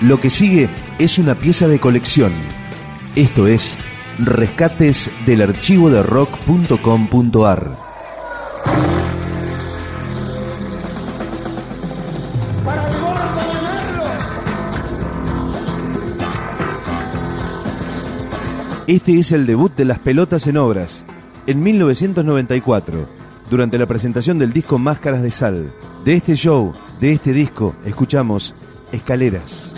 Lo que sigue es una pieza de colección. Esto es Rescates del archivo de rock.com.ar. Este es el debut de Las Pelotas en Obras, en 1994, durante la presentación del disco Máscaras de Sal. De este show, de este disco, escuchamos Escaleras.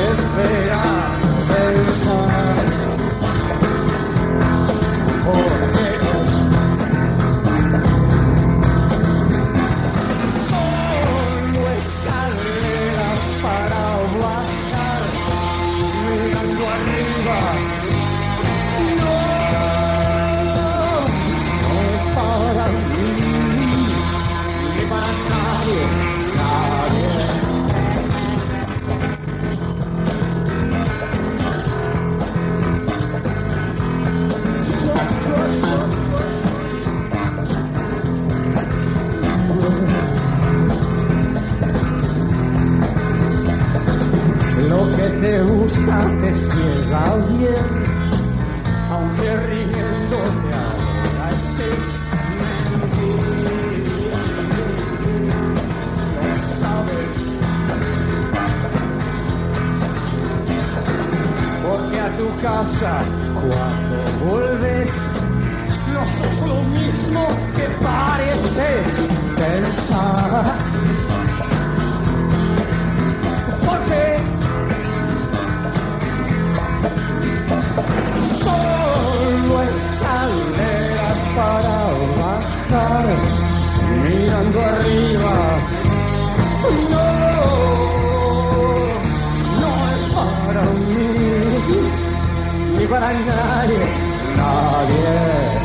this place. Gusta te ciega bien, aunque riéndote ahora estés mentir. Lo sabes, porque a tu casa cuando vuelves no sos lo mismo que pareces pensar. Nadie, nadie.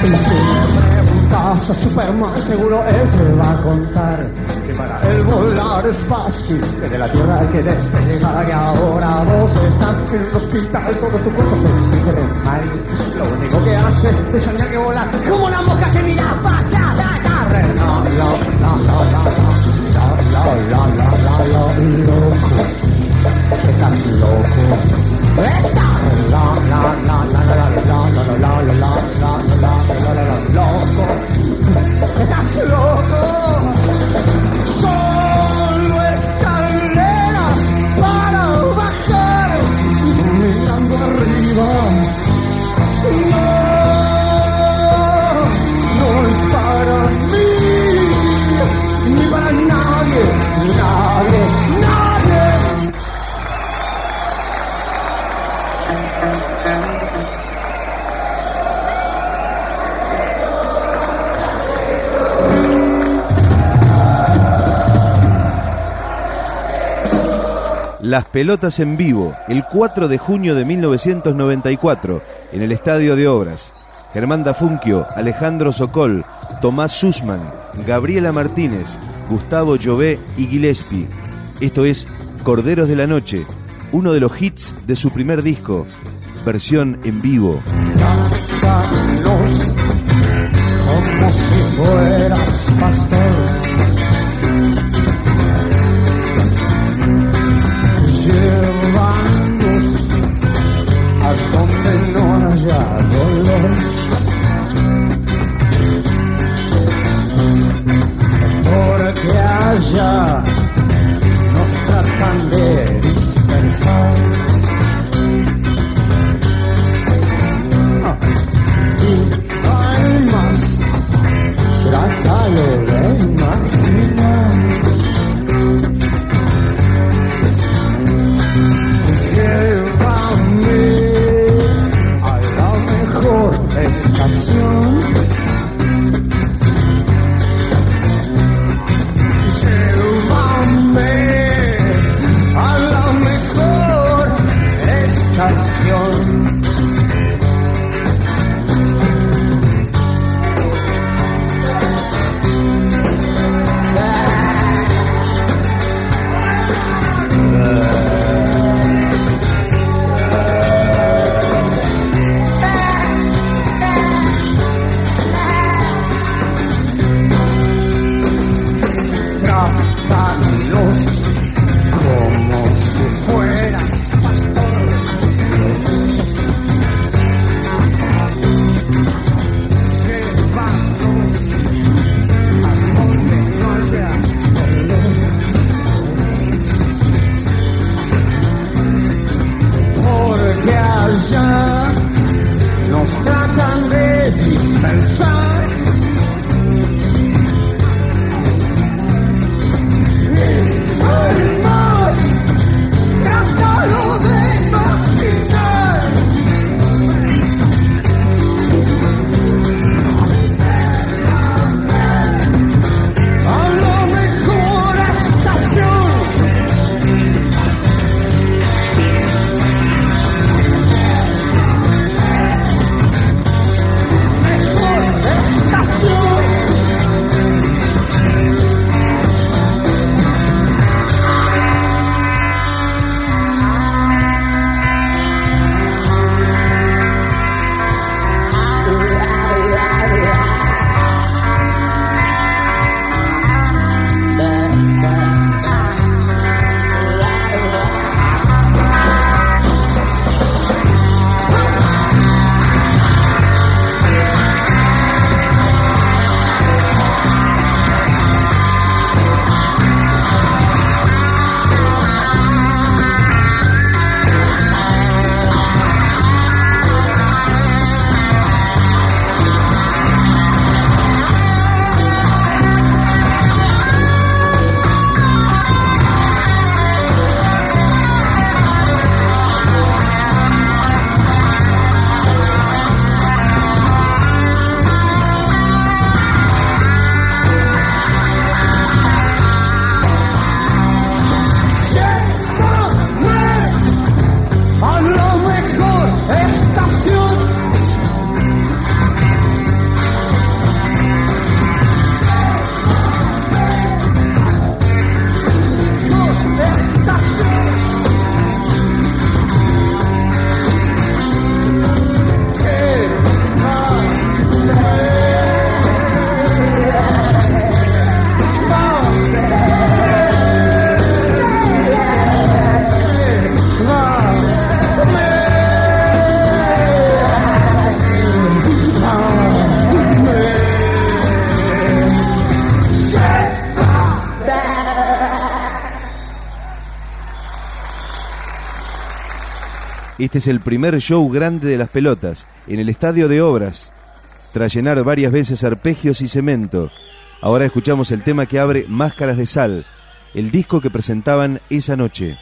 Y si me preguntas a Superman, seguro él te va a contar él volar es fácil, que de la tierra que despegar, que ahora vos estás en el hospital, todo tu cuerpo se sigue mal. Lo único que haces es soñar que volar Las Pelotas en vivo, el 4 de junio de 1994, en el Estadio de Obras. Germán Dafunquio, Alejandro Sokol, Tomás Sussman, Gabriela Martínez, Gustavo Llové y Gillespie. Esto es Corderos de la Noche, uno de los hits de su primer disco, versión en vivo. Donde no haya dolor. Este es el primer show grande de las pelotas, en el Estadio de Obras, tras llenar varias veces arpegios y cemento. Ahora escuchamos el tema que abre Máscaras de Sal, el disco que presentaban esa noche.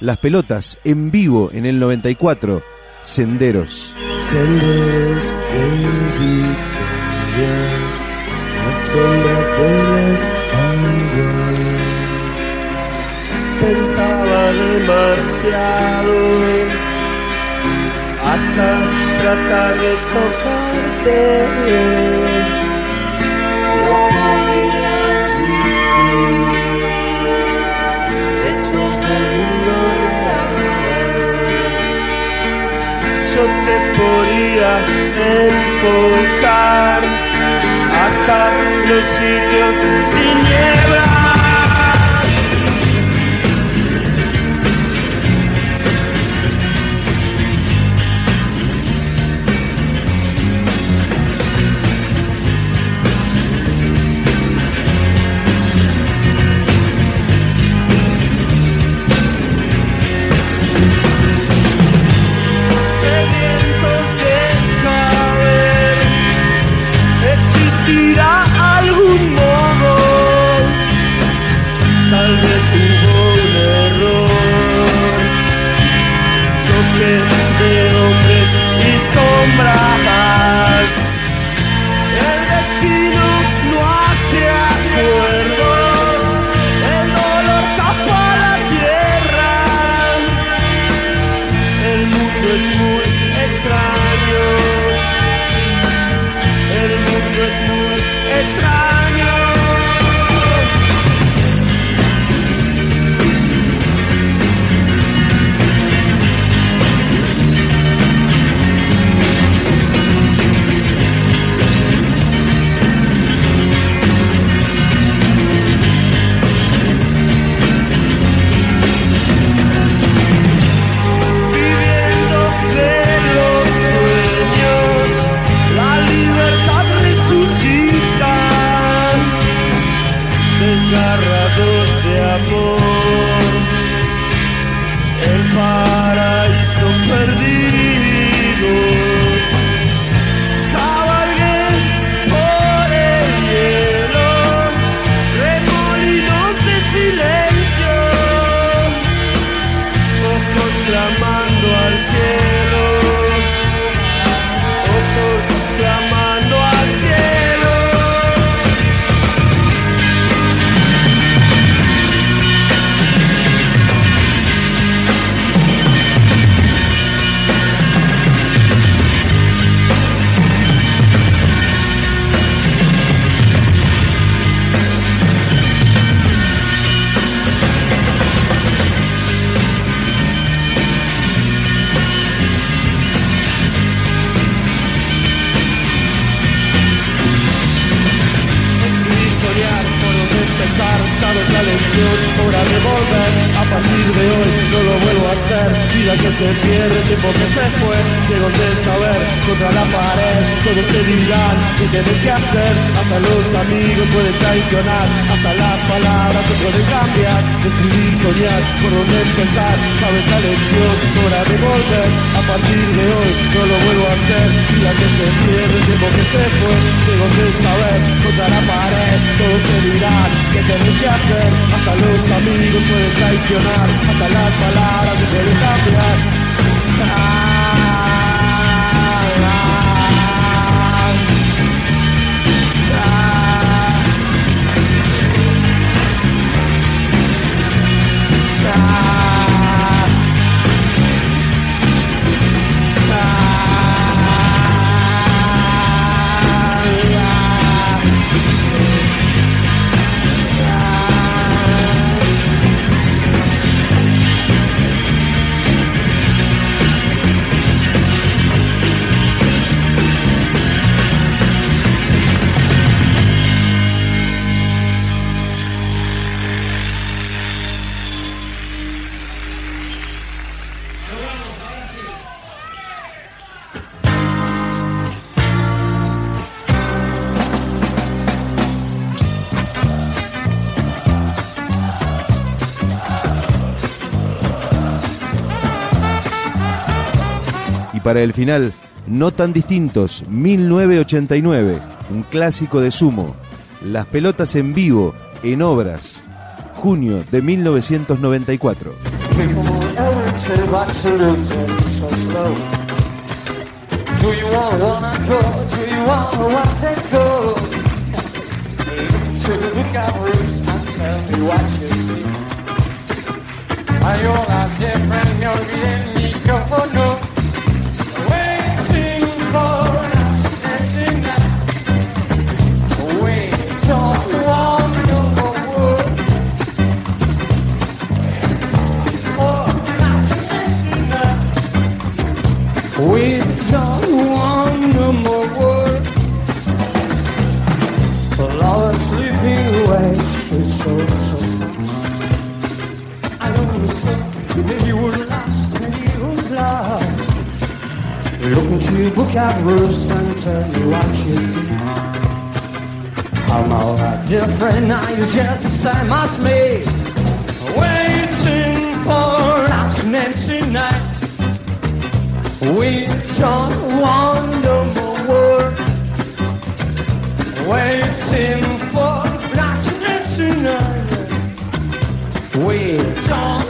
Las pelotas en vivo en el 94, Senderos. Senderos. Pensaba demasiado hasta tratar de tocarte. No podía distinguir hechos del mundo yo te podía enfocar hasta los sitios sin vida que se pierde, tiempo que se fue, ciego de saber, contra la pared, todos te dirán qué tienes que hacer, hasta los amigos pueden traicionar, hasta las palabras se pueden cambiar, decidir soñar, por dónde empezar, sabes la lección, hora de volver, a partir de hoy no lo vuelvo a hacer, vida que se pierde, tiempo que se fue, ciego de saber, contra la pared, todos te dirán qué tienes que hacer, hasta los amigos pueden traicionar, hasta las palabras se pueden cambiar. yeah. Y para el final, no tan distintos, 1989, un clásico de sumo, Las pelotas en vivo, en obras, junio de 1994. We don't want no more word. For love sleeping slipping away, it's so, so. I don't understand that you would last and you will last. Look into your vocabularies and tell me what you see. I'm all that different, now you're just the same as me. It's a wonderful world Waiting for black tonight We just.